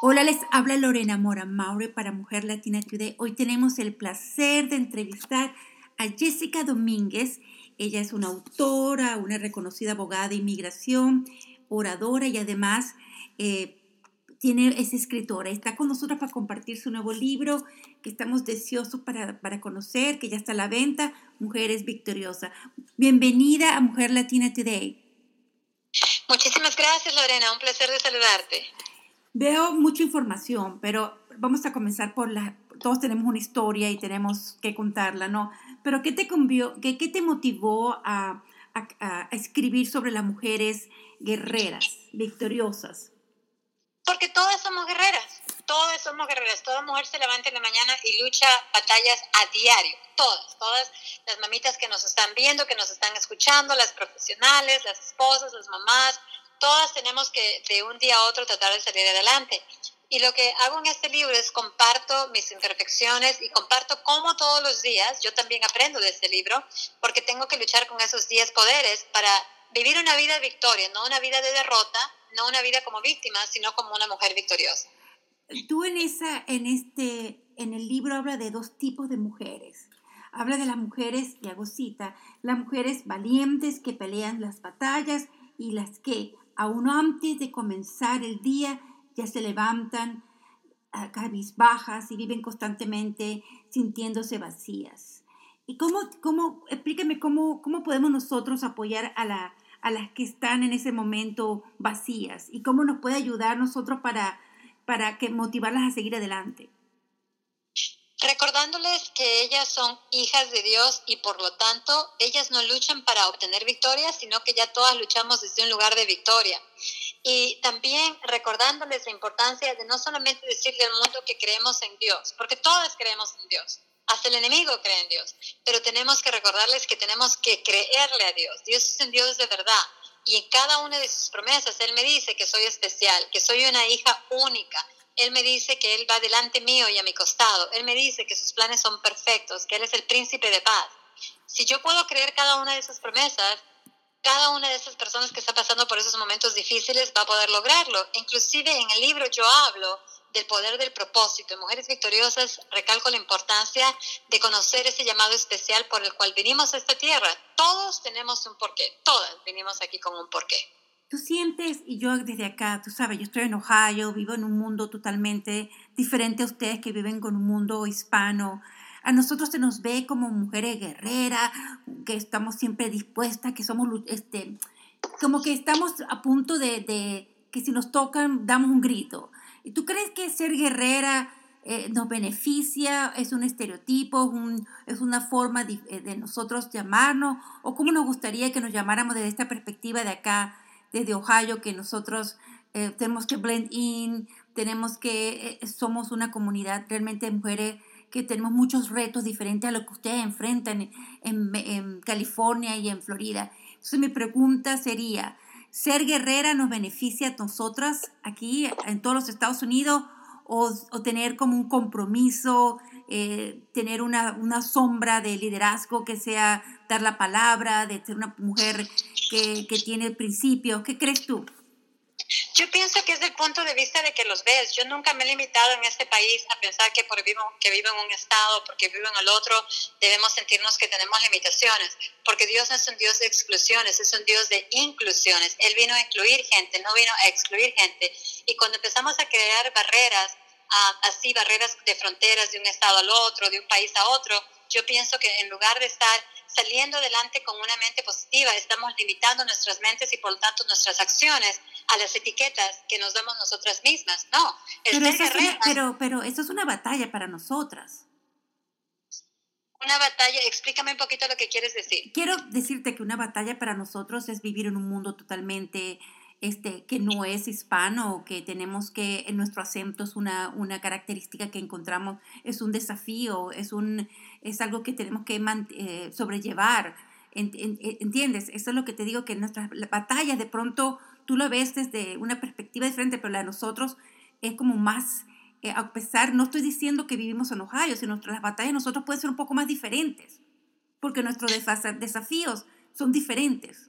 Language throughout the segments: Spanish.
Hola, les habla Lorena Mora Maure para Mujer Latina Today. Hoy tenemos el placer de entrevistar a Jessica Domínguez. Ella es una autora, una reconocida abogada de inmigración, oradora y además eh, tiene, es escritora. Está con nosotros para compartir su nuevo libro que estamos deseosos para, para conocer, que ya está a la venta, Mujeres Victoriosas. Bienvenida a Mujer Latina Today. Muchísimas gracias, Lorena. Un placer de saludarte. Veo mucha información, pero vamos a comenzar por la... Todos tenemos una historia y tenemos que contarla, ¿no? Pero ¿qué te, qué, qué te motivó a, a, a, escribir sobre las mujeres guerreras, victoriosas? Porque todas somos guerreras, todas somos guerreras. Toda mujer se levanta en la mañana y lucha batallas a diario. Todas, todas las mamitas que nos están viendo, que nos están escuchando, las profesionales, las esposas, las mamás, todas tenemos que de un día a otro tratar de salir adelante. Y lo que hago en este libro es comparto mis imperfecciones y comparto cómo todos los días yo también aprendo de este libro, porque tengo que luchar con esos 10 poderes para vivir una vida de victoria, no una vida de derrota, no una vida como víctima, sino como una mujer victoriosa. Tú en esa, en este, en el libro habla de dos tipos de mujeres. Habla de las mujeres, y hago cita, las mujeres valientes que pelean las batallas y las que aún antes de comenzar el día ya se levantan a cabizbajas y viven constantemente sintiéndose vacías. ¿Y cómo, cómo explícame cómo, cómo podemos nosotros apoyar a, la, a las que están en ese momento vacías? ¿Y cómo nos puede ayudar nosotros para, para que motivarlas a seguir adelante? Recordándoles que ellas son hijas de Dios y por lo tanto ellas no luchan para obtener victoria, sino que ya todas luchamos desde un lugar de victoria. Y también recordándoles la importancia de no solamente decirle al mundo que creemos en Dios, porque todas creemos en Dios. Hasta el enemigo cree en Dios, pero tenemos que recordarles que tenemos que creerle a Dios. Dios es un Dios de verdad y en cada una de sus promesas Él me dice que soy especial, que soy una hija única, él me dice que Él va delante mío y a mi costado. Él me dice que sus planes son perfectos, que Él es el príncipe de paz. Si yo puedo creer cada una de esas promesas, cada una de esas personas que está pasando por esos momentos difíciles va a poder lograrlo. Inclusive en el libro yo hablo del poder del propósito. En Mujeres Victoriosas recalco la importancia de conocer ese llamado especial por el cual vinimos a esta tierra. Todos tenemos un porqué, todas vinimos aquí con un porqué. Tú sientes, y yo desde acá, tú sabes, yo estoy en Ohio, vivo en un mundo totalmente diferente a ustedes que viven con un mundo hispano. A nosotros se nos ve como mujeres guerreras, que estamos siempre dispuestas, que somos, este, como que estamos a punto de, de que si nos tocan, damos un grito. ¿Y tú crees que ser guerrera eh, nos beneficia? ¿Es un estereotipo? Un, ¿Es una forma de, de nosotros llamarnos? ¿O cómo nos gustaría que nos llamáramos desde esta perspectiva de acá? Desde Ohio que nosotros eh, tenemos que blend in, tenemos que, eh, somos una comunidad realmente de mujeres que tenemos muchos retos diferentes a lo que ustedes enfrentan en, en, California y en Florida. Entonces mi pregunta sería, ¿ser guerrera nos beneficia a nosotras aquí en todos los Estados Unidos o, o tener como un compromiso, eh, tener una, una sombra de liderazgo que sea dar la palabra, de ser una mujer que, que tiene principios. ¿Qué crees tú? Yo pienso que es del punto de vista de que los ves. Yo nunca me he limitado en este país a pensar que por vivo, que vivo en un estado, porque vivo en el otro, debemos sentirnos que tenemos limitaciones. Porque Dios no es un Dios de exclusiones, es un Dios de inclusiones. Él vino a incluir gente, no vino a excluir gente. Y cuando empezamos a crear barreras, así barreras de fronteras de un estado al otro, de un país a otro, yo pienso que en lugar de estar saliendo adelante con una mente positiva, estamos limitando nuestras mentes y por lo tanto nuestras acciones a las etiquetas que nos damos nosotras mismas. No, pero eso, es una, pero, pero eso es una batalla para nosotras. Una batalla, explícame un poquito lo que quieres decir. Quiero decirte que una batalla para nosotros es vivir en un mundo totalmente este, que no es hispano, que tenemos que, en nuestro acento es una, una característica que encontramos, es un desafío, es, un, es algo que tenemos que eh, sobrellevar. ¿Entiendes? Eso es lo que te digo, que nuestras batallas de pronto tú lo ves desde una perspectiva diferente, pero la de nosotros es como más, eh, a pesar, no estoy diciendo que vivimos en Ohio, sino las batallas de nosotros pueden ser un poco más diferentes, porque nuestros desafíos son diferentes.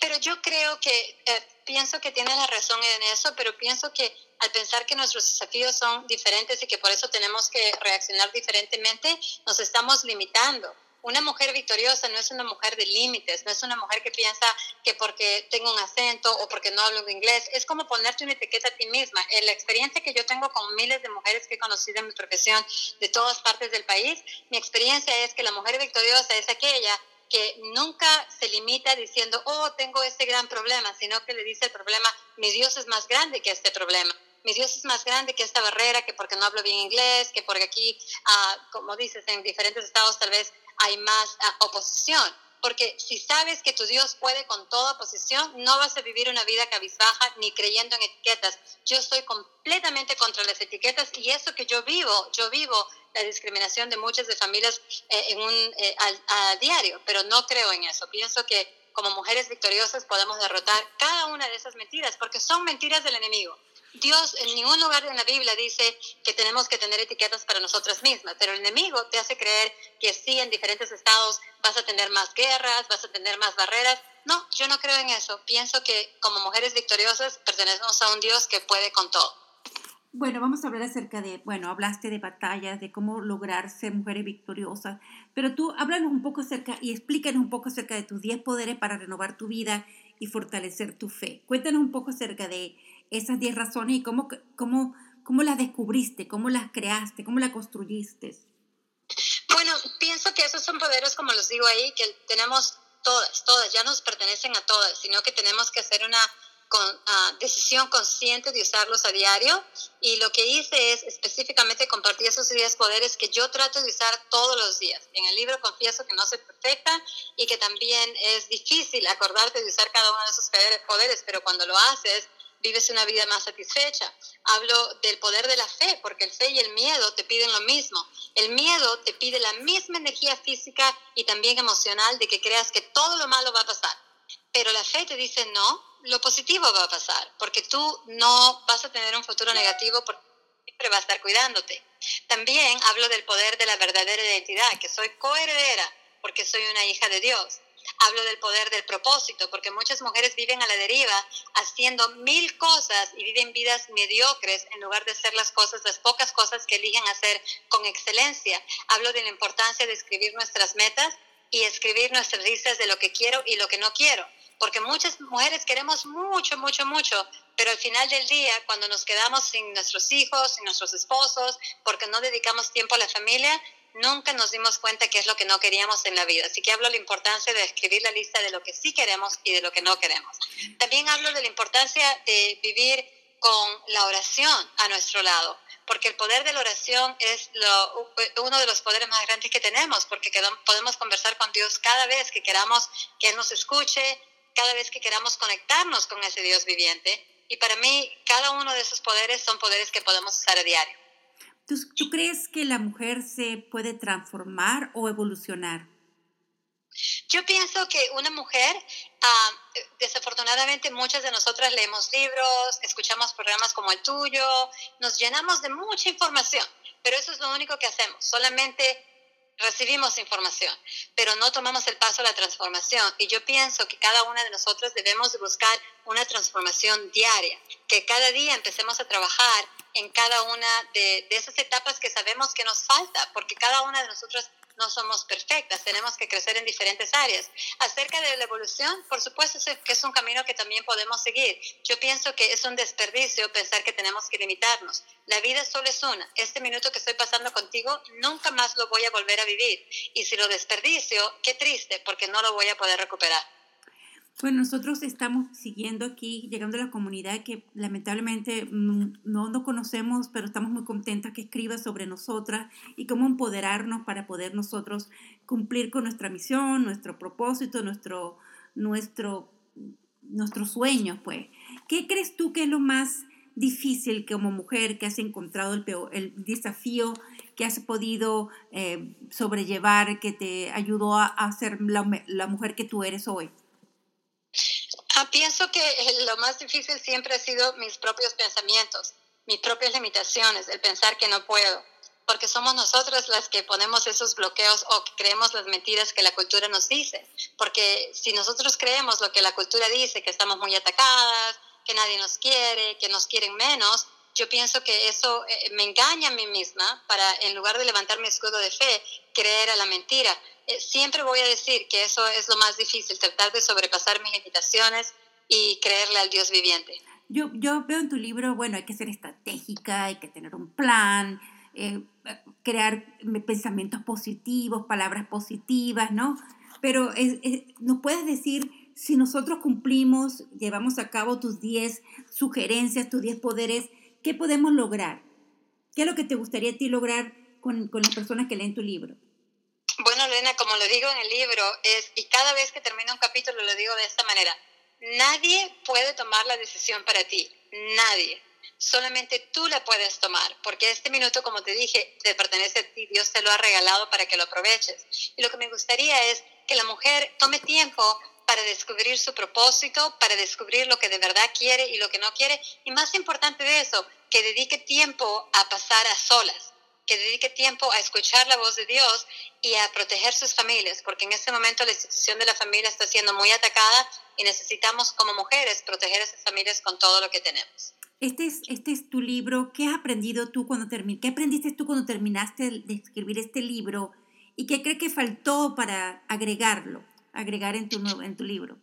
Pero yo creo que, eh, pienso que tienes la razón en eso, pero pienso que al pensar que nuestros desafíos son diferentes y que por eso tenemos que reaccionar diferentemente, nos estamos limitando. Una mujer victoriosa no es una mujer de límites, no es una mujer que piensa que porque tengo un acento o porque no hablo inglés, es como ponerte una etiqueta a ti misma. En la experiencia que yo tengo con miles de mujeres que he conocido en mi profesión de todas partes del país, mi experiencia es que la mujer victoriosa es aquella que nunca se limita diciendo, oh, tengo este gran problema, sino que le dice el problema, mi Dios es más grande que este problema. Mi Dios es más grande que esta barrera, que porque no hablo bien inglés, que porque aquí, ah, como dices, en diferentes estados tal vez hay más ah, oposición. Porque si sabes que tu Dios puede con toda oposición, no vas a vivir una vida cabizbaja ni creyendo en etiquetas. Yo estoy completamente contra las etiquetas y eso que yo vivo, yo vivo la discriminación de muchas de familias eh, en un, eh, a, diario, pero no creo en eso. Pienso que como mujeres victoriosas podemos derrotar cada una de esas mentiras, porque son mentiras del enemigo. Dios en ningún lugar en la Biblia dice que tenemos que tener etiquetas para nosotras mismas, pero el enemigo te hace creer que sí, en diferentes estados vas a tener más guerras, vas a tener más barreras. No, yo no creo en eso. Pienso que como mujeres victoriosas pertenecemos a un Dios que puede con todo. Bueno, vamos a hablar acerca de, bueno, hablaste de batallas, de cómo lograr ser mujeres victoriosas, pero tú háblanos un poco acerca y explícanos un poco acerca de tus 10 poderes para renovar tu vida y fortalecer tu fe. Cuéntanos un poco acerca de esas 10 razones y cómo, cómo, cómo las descubriste, cómo las creaste, cómo las construiste. Bueno, pienso que esos son poderes, como los digo ahí, que tenemos todas, todas, ya nos pertenecen a todas, sino que tenemos que hacer una con, ah, decisión consciente de usarlos a diario y lo que hice es específicamente compartir esos 10 poderes que yo trato de usar todos los días. En el libro confieso que no soy perfecta y que también es difícil acordarte de usar cada uno de esos poderes, pero cuando lo haces vives una vida más satisfecha. Hablo del poder de la fe, porque el fe y el miedo te piden lo mismo. El miedo te pide la misma energía física y también emocional de que creas que todo lo malo va a pasar. Pero la fe te dice no, lo positivo va a pasar, porque tú no vas a tener un futuro negativo porque siempre va a estar cuidándote. También hablo del poder de la verdadera identidad, que soy coheredera porque soy una hija de Dios. Hablo del poder del propósito, porque muchas mujeres viven a la deriva haciendo mil cosas y viven vidas mediocres en lugar de hacer las cosas, las pocas cosas que eligen hacer con excelencia. Hablo de la importancia de escribir nuestras metas y escribir nuestras listas de lo que quiero y lo que no quiero porque muchas mujeres queremos mucho, mucho, mucho, pero al final del día, cuando nos quedamos sin nuestros hijos, sin nuestros esposos, porque no dedicamos tiempo a la familia, nunca nos dimos cuenta qué es lo que no queríamos en la vida. Así que hablo de la importancia de escribir la lista de lo que sí queremos y de lo que no queremos. También hablo de la importancia de vivir con la oración a nuestro lado, porque el poder de la oración es lo, uno de los poderes más grandes que tenemos, porque podemos conversar con Dios cada vez que queramos que Él nos escuche, cada vez que queramos conectarnos con ese Dios viviente. Y para mí, cada uno de esos poderes son poderes que podemos usar a diario. ¿Tú, crees que la mujer se puede transformar o evolucionar? Yo pienso que una mujer, ah, desafortunadamente muchas de nosotras leemos libros, escuchamos programas como el tuyo, nos llenamos de mucha información, pero eso es lo único que hacemos, solamente recibimos información, pero no tomamos el paso a la transformación. Y yo pienso que cada una de nosotros debemos buscar una transformación diaria, que cada día empecemos a trabajar en cada una de, de esas etapas que sabemos que nos falta, porque cada una de nosotros no somos perfectas, tenemos que crecer en diferentes áreas. Acerca de la evolución, por supuesto que es un camino que también podemos seguir. Yo pienso que es un desperdicio pensar que tenemos que limitarnos. La vida solo es una. Este minuto que estoy pasando contigo, nunca más lo voy a volver a vivir. Y si lo desperdicio, qué triste, porque no lo voy a poder recuperar. Bueno, nosotros estamos siguiendo aquí, llegando a la comunidad que lamentablemente no, no conocemos, pero estamos muy contentas que escriba sobre nosotras y cómo empoderarnos para poder nosotros cumplir con nuestra misión, nuestro propósito, nuestro, nuestro, nuestros sueños, pues. ¿Qué crees tú que es lo más difícil como mujer que has encontrado el, el desafío que has podido eh, sobrellevar, que te ayudó a, a ser la, la mujer que tú eres hoy? Ah, pienso que lo más difícil siempre ha sido mis propios pensamientos, mis propias limitaciones, el pensar que no puedo. porque somos nosotras las que ponemos esos bloqueos o que creemos las mentiras que la cultura nos dice. Porque si nosotros creemos lo que la cultura dice, que estamos muy atacadas, que nadie nos quiere, que nos quieren menos, yo pienso que eso eh, me engaña a mí misma para, en lugar de levantar mi escudo de fe, creer a la mentira. Eh, siempre voy a decir que eso es lo más difícil, tratar de sobrepasar mis limitaciones y creerle al Dios viviente. Yo, yo veo en tu libro, bueno, hay que ser estratégica, hay que tener un plan, eh, crear pensamientos positivos, palabras positivas, ¿no? Pero nos puedes decir si nosotros cumplimos, llevamos a cabo tus 10 sugerencias, tus 10 poderes, ¿qué podemos lograr? ¿Qué es lo que te gustaría a ti lograr con, con las personas que leen tu libro? Como lo digo en el libro, es, y cada vez que termino un capítulo lo digo de esta manera, nadie puede tomar la decisión para ti, nadie solamente tú la puedes tomar, porque este minuto, como te dije, te pertenece a ti, Dios te lo ha regalado para que lo aproveches. Y lo que me gustaría es que la mujer tome tiempo para descubrir su propósito, para descubrir lo que de verdad quiere y lo que no quiere, y más importante de eso, que dedique tiempo a pasar a solas, que dedique tiempo a escuchar la voz de Dios y a proteger sus familias, porque en este momento la institución de la familia está siendo muy atacada y necesitamos como mujeres proteger a esas familias con todo lo que tenemos. Este es, este es tu libro. ¿Qué has aprendido tú cuando terminaste? ¿Qué aprendiste tú cuando terminaste de escribir este libro? ¿Y qué crees que faltó para agregarlo, agregar en tu, en tu libro?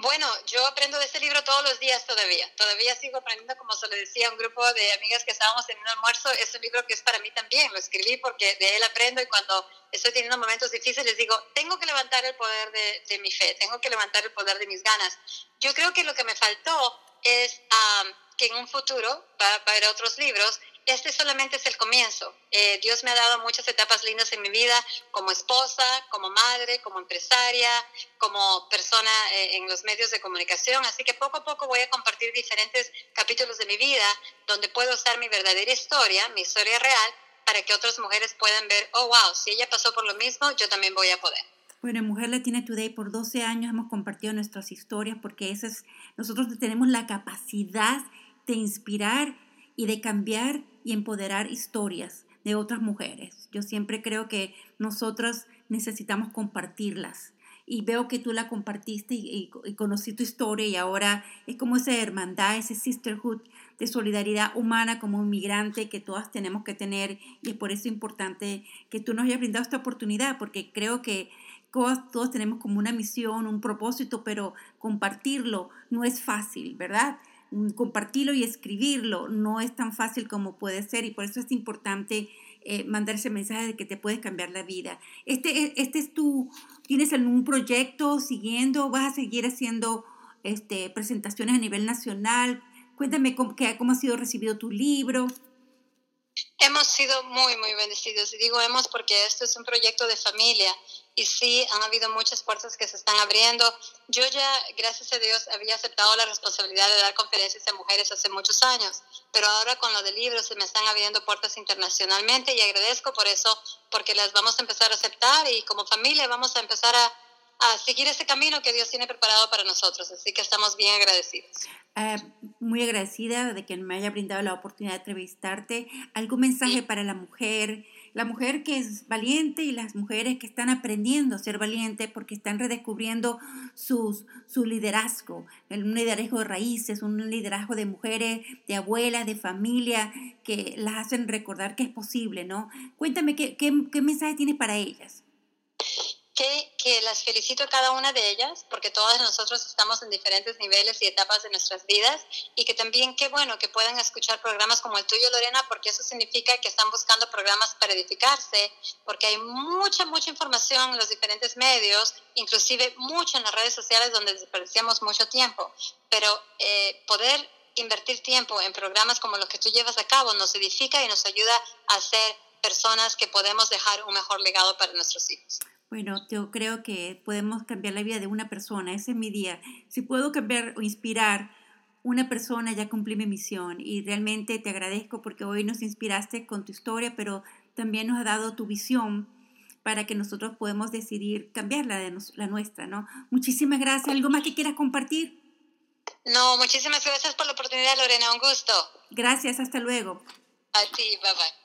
Bueno, yo aprendo de este libro todos los días todavía. Todavía sigo aprendiendo, como se lo decía a un grupo de amigas que estábamos en un almuerzo. Es un libro que es para mí también. Lo escribí porque de él aprendo y cuando estoy teniendo momentos difíciles digo, tengo que levantar el poder de, mi fe, tengo que levantar el poder de mis ganas. Yo creo que lo que me faltó es que en un futuro va, a haber otros libros. Este solamente es el comienzo. Eh, Dios me ha dado muchas etapas lindas en mi vida, como esposa, como madre, como empresaria, como persona eh, en los medios de comunicación. Así que poco a poco voy a compartir diferentes capítulos de mi vida donde puedo usar mi verdadera historia, mi historia real, para que otras mujeres puedan ver, oh, wow, si ella pasó por lo mismo, yo también voy a poder. Bueno, en Mujer Latina Today por 12 años hemos compartido nuestras historias porque eso es, nosotros tenemos la capacidad de inspirar y de cambiar y empoderar historias de otras mujeres. Yo siempre creo que nosotras necesitamos compartirlas. Y veo que tú la compartiste y, conocí tu historia y ahora es como esa hermandad, ese sisterhood de solidaridad humana como inmigrante que todas tenemos que tener y es por eso importante que tú nos hayas brindado esta oportunidad porque creo que todos, tenemos como una misión, un propósito, pero compartirlo no es fácil, ¿verdad? Compartirlo y escribirlo no es tan fácil como puede ser y por eso es importante eh, mandar ese mensaje de que te puedes cambiar la vida. Este, este es tu, ¿tienes algún proyecto siguiendo? ¿Vas a seguir haciendo este, presentaciones a nivel nacional? Cuéntame cómo, cómo ha sido recibido tu libro. Hemos sido muy, muy bendecidos. Y digo hemos porque esto es un proyecto de familia y sí, han habido muchas puertas que se están abriendo. Yo ya, gracias a Dios, había aceptado la responsabilidad de dar conferencias a mujeres hace muchos años, pero ahora con lo de libros se me están abriendo puertas internacionalmente y agradezco por eso, porque las vamos a empezar a aceptar y como familia vamos a empezar a a seguir ese camino que Dios tiene preparado para nosotros. Así que estamos bien agradecidos. Eh, muy agradecida de que me haya brindado la oportunidad de entrevistarte. ¿Algún mensaje para la mujer? La mujer que es valiente y las mujeres que están aprendiendo a ser valientes porque están redescubriendo sus, su liderazgo, un liderazgo de raíces, un liderazgo de mujeres, de abuelas, de familia, que las hacen recordar que es posible, ¿no? Cuéntame, ¿qué, qué, qué mensaje tienes para ellas? Que, las felicito a cada una de ellas, porque todas nosotros estamos en diferentes niveles y etapas de nuestras vidas, y que también qué bueno que puedan escuchar programas como el tuyo, Lorena, porque eso significa que están buscando programas para edificarse, porque hay mucha, mucha información en los diferentes medios, inclusive mucho en las redes sociales donde desperdiciamos mucho tiempo, pero eh, poder invertir tiempo en programas como los que tú llevas a cabo nos edifica y nos ayuda a ser personas que podemos dejar un mejor legado para nuestros hijos. Bueno, yo creo que podemos cambiar la vida de una persona, ese es mi día. Si puedo cambiar o inspirar una persona, ya cumplí mi misión y realmente te agradezco porque hoy nos inspiraste con tu historia, pero también nos ha dado tu visión para que nosotros podamos decidir cambiar la, de la nuestra, ¿no? Muchísimas gracias. ¿Algo más que quieras compartir? No, muchísimas gracias por la oportunidad, Lorena. Un gusto. Gracias, hasta luego. A ti, bye bye.